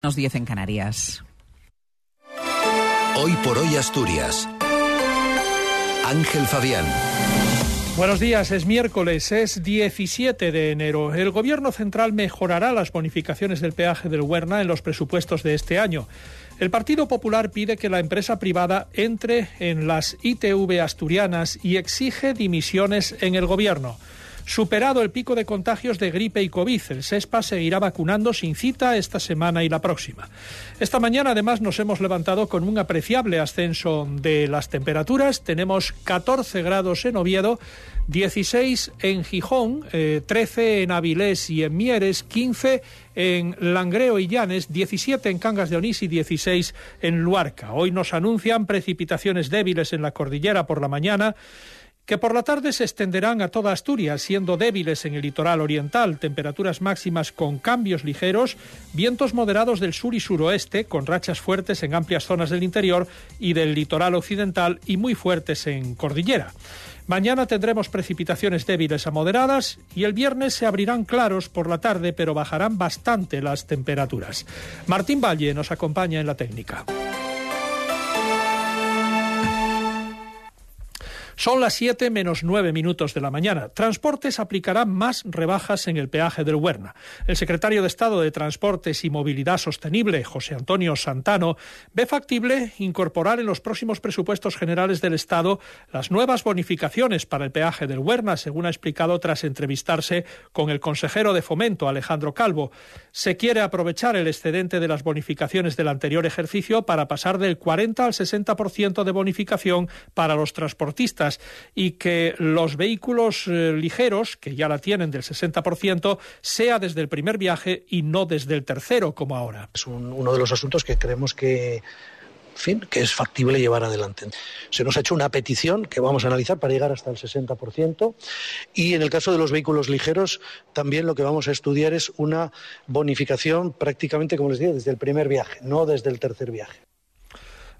Los 10 en Canarias. Hoy por hoy Asturias. Ángel Fabián. Buenos días, es miércoles, es 17 de enero. El Gobierno central mejorará las bonificaciones del peaje del Huerna en los presupuestos de este año. El Partido Popular pide que la empresa privada entre en las ITV asturianas y exige dimisiones en el Gobierno. Superado el pico de contagios de gripe y COVID, el SESPA seguirá vacunando sin cita esta semana y la próxima. Esta mañana además nos hemos levantado con un apreciable ascenso de las temperaturas. Tenemos 14 grados en Oviedo, 16 en Gijón, 13 eh, en Avilés y en Mieres, 15 en Langreo y Llanes, 17 en Cangas de Onís y 16 en Luarca. Hoy nos anuncian precipitaciones débiles en la cordillera por la mañana que por la tarde se extenderán a toda Asturias, siendo débiles en el litoral oriental, temperaturas máximas con cambios ligeros, vientos moderados del sur y suroeste, con rachas fuertes en amplias zonas del interior y del litoral occidental y muy fuertes en cordillera. Mañana tendremos precipitaciones débiles a moderadas y el viernes se abrirán claros por la tarde, pero bajarán bastante las temperaturas. Martín Valle nos acompaña en la técnica. Son las 7 menos 9 minutos de la mañana. Transportes aplicará más rebajas en el peaje del Huerna. El secretario de Estado de Transportes y Movilidad Sostenible, José Antonio Santano, ve factible incorporar en los próximos presupuestos generales del Estado las nuevas bonificaciones para el peaje del Huerna, según ha explicado tras entrevistarse con el consejero de Fomento, Alejandro Calvo. Se quiere aprovechar el excedente de las bonificaciones del anterior ejercicio para pasar del 40 al 60% de bonificación para los transportistas y que los vehículos eh, ligeros, que ya la tienen del 60%, sea desde el primer viaje y no desde el tercero, como ahora. Es uno de los asuntos que creemos que que es factible llevar adelante. Se nos ha hecho una petición que vamos a analizar para llegar hasta el 60% y en el caso de los vehículos ligeros también lo que vamos a estudiar es una bonificación prácticamente, como les digo, desde el primer viaje, no desde el tercer viaje.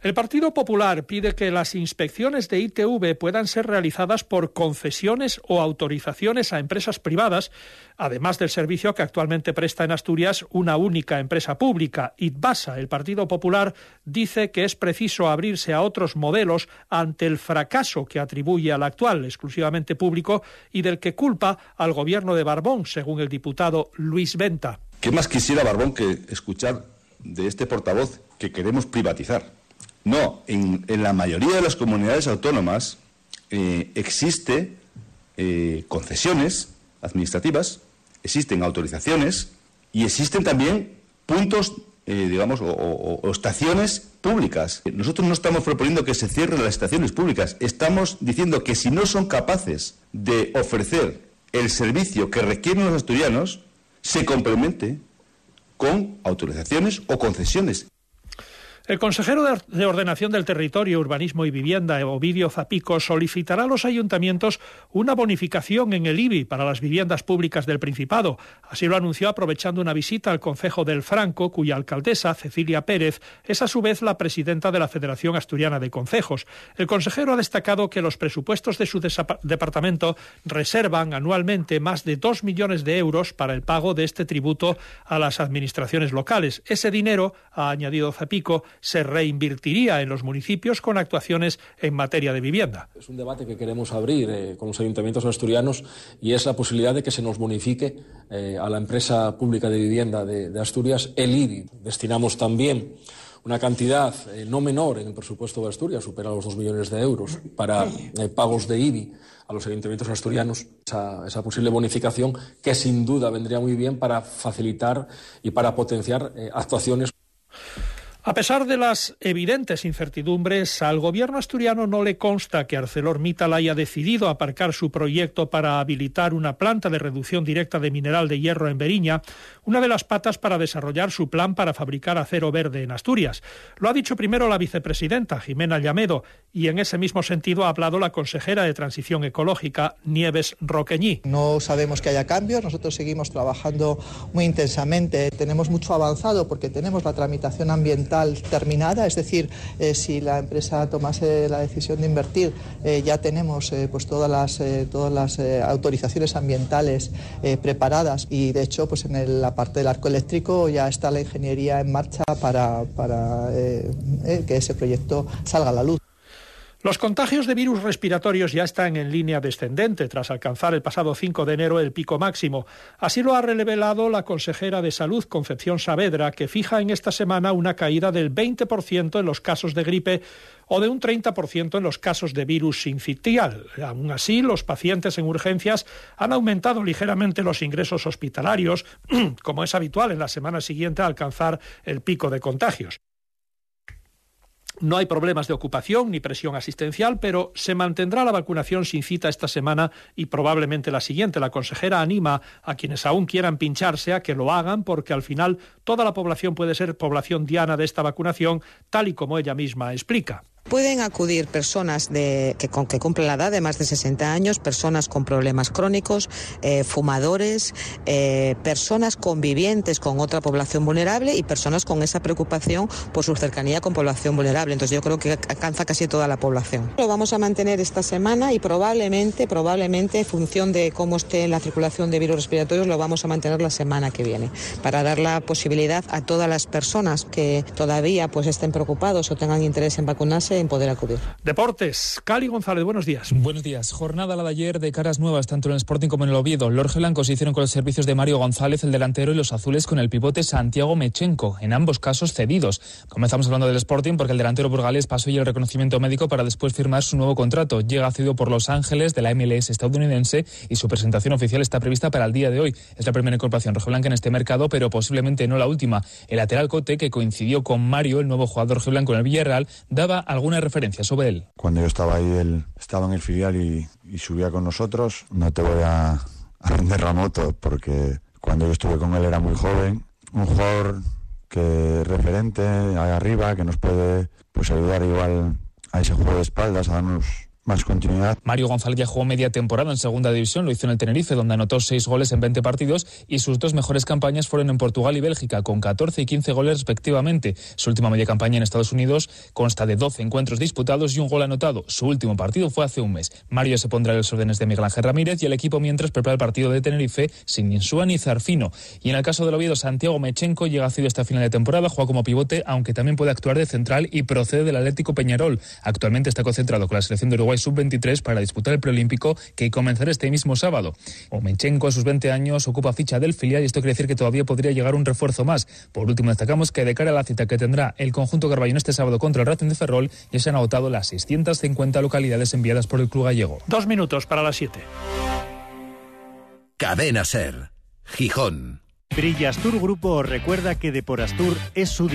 El Partido Popular pide que las inspecciones de ITV puedan ser realizadas por concesiones o autorizaciones a empresas privadas, además del servicio que actualmente presta en Asturias una única empresa pública, ITBASA. El Partido Popular dice que es preciso abrirse a otros modelos ante el fracaso que atribuye al actual, exclusivamente público, y del que culpa al gobierno de Barbón, según el diputado Luis Venta. ¿Qué más quisiera Barbón que escuchar de este portavoz que queremos privatizar? No, en, la mayoría de las comunidades autónomas eh, existe eh, concesiones administrativas, existen autorizaciones y existen también puntos, eh, digamos, o, estaciones públicas. Nosotros no estamos proponiendo que se cierren las estaciones públicas, estamos diciendo que si no son capaces de ofrecer el servicio que requieren los asturianos, se complemente con autorizaciones o concesiones. El consejero de Ordenación del Territorio, Urbanismo y Vivienda, Ovidio Zapico, solicitará a los ayuntamientos una bonificación en el IBI para las viviendas públicas del Principado. Así lo anunció aprovechando una visita al Concejo del Franco, cuya alcaldesa, Cecilia Pérez, es a su vez la presidenta de la Federación Asturiana de Concejos. El consejero ha destacado que los presupuestos de su departamento reservan anualmente más de dos millones de euros para el pago de este tributo a las administraciones locales. Ese dinero, ha añadido Zapico, se reinvertiría en los municipios con actuaciones en materia de vivienda. Es un debate que queremos abrir eh, con los ayuntamientos asturianos y es la posibilidad de que se nos bonifique eh, a la empresa pública de vivienda de, Asturias el IBI. Destinamos también una cantidad eh, no menor en el presupuesto de Asturias, supera los dos millones de euros, para pagos de IBI a los ayuntamientos asturianos esa, esa, posible bonificación que sin duda vendría muy bien para facilitar y para potenciar actuaciones. A pesar de las evidentes incertidumbres, al gobierno asturiano no le consta que ArcelorMittal haya decidido aparcar su proyecto para habilitar una planta de reducción directa de mineral de hierro en Beriña, una de las patas para desarrollar su plan para fabricar acero verde en Asturias. Lo ha dicho primero la vicepresidenta Jimena Llamedo y en ese mismo sentido ha hablado la consejera de Transición Ecológica Nieves Roqueñí. No sabemos que haya cambios, nosotros seguimos trabajando muy intensamente, tenemos mucho avanzado porque tenemos la tramitación ambiental terminada, es decir, eh, si la empresa tomase la decisión de invertir, eh, ya tenemos pues todas las, todas las autorizaciones ambientales preparadas y de hecho pues en la parte del arco eléctrico ya está la ingeniería en marcha para, para que ese proyecto salga a la luz. Los contagios de virus respiratorios ya están en línea descendente tras alcanzar el pasado 5 de enero el pico máximo. Así lo ha revelado la consejera de Salud, Concepción Saavedra, que fija en esta semana una caída del 20% en los casos de gripe o de un 30% en los casos de virus sincitial. Aún así, los pacientes en urgencias han aumentado ligeramente los ingresos hospitalarios, como es habitual en la semana siguiente a alcanzar el pico de contagios. No hay problemas de ocupación ni presión asistencial, pero se mantendrá la vacunación sin cita esta semana y probablemente la siguiente. La consejera anima a quienes aún quieran pincharse a que lo hagan porque al final toda la población puede ser población diana de esta vacunación, tal y como ella misma explica. Pueden acudir personas de, que, con, que cumplen la edad de más de 60 años, personas con problemas crónicos, eh, fumadores, eh, personas convivientes con otra población vulnerable y personas con esa preocupación por su cercanía con población vulnerable. Entonces yo creo que alcanza casi toda la población. Lo vamos a mantener esta semana y probablemente, probablemente, en función de cómo esté la circulación de virus respiratorios, lo vamos a mantener la semana que viene para dar la posibilidad a todas las personas que todavía pues estén preocupados o tengan interés en vacunarse en poder acudir. Deportes, Cali González, buenos días. Buenos días. Jornada la de ayer de caras nuevas, tanto en el Sporting como en el Oviedo. Lorge Blancos hicieron con los servicios de Mario González, el delantero, y los azules con el pivote Santiago Mechenko, en ambos casos cedidos. Comenzamos hablando del Sporting porque el delantero burgalés pasó ya el reconocimiento médico para después firmar su nuevo contrato. Llega cedido por Los Ángeles de la MLS estadounidense y su presentación oficial está prevista para el día de hoy. Es la primera incorporación rojiblanca en este mercado, pero posiblemente no la última. El lateral Cote, que coincidió con Mario, el nuevo jugador rojiblanco en el Villarreal, daba algún una referencia sobre él. Cuando yo estaba ahí, él estaba en el filial y, subía con nosotros. No te voy a, a vender la moto porque cuando yo estuve con él era muy joven. Un jugador que referente ahí arriba, que nos puede pues ayudar igual a ese juego de espaldas, a darnos más continuidad. Mario González ya jugó media temporada en segunda división, lo hizo en el Tenerife, donde anotó seis goles en 20 partidos y sus dos mejores campañas fueron en Portugal y Bélgica, con 14 y 15 goles respectivamente. Su última media campaña en Estados Unidos consta de 12 encuentros disputados y un gol anotado. Su último partido fue hace un mes. Mario se pondrá en los órdenes de Miguel Ángel Ramírez y el equipo mientras prepara el partido de Tenerife sin Insúa ni Zarfino. Y en el caso del Oviedo, Santiago Mechenko llega a esta final de temporada, juega como pivote, aunque también puede actuar de central y procede del Atlético Peñarol. Actualmente está concentrado con la selección de Uruguay sub-23 para disputar el preolímpico que comenzará este mismo sábado. Omenchenko a sus 20 años ocupa ficha del filial y esto quiere decir que todavía podría llegar un refuerzo más. Por último, destacamos que de cara a la cita que tendrá el conjunto Carballón este sábado contra el Racing de Ferrol ya se han agotado las 650 localidades enviadas por el club gallego. Dos minutos para las 7. Cadena Ser. Gijón. Brillastur Grupo recuerda que Deporastur es su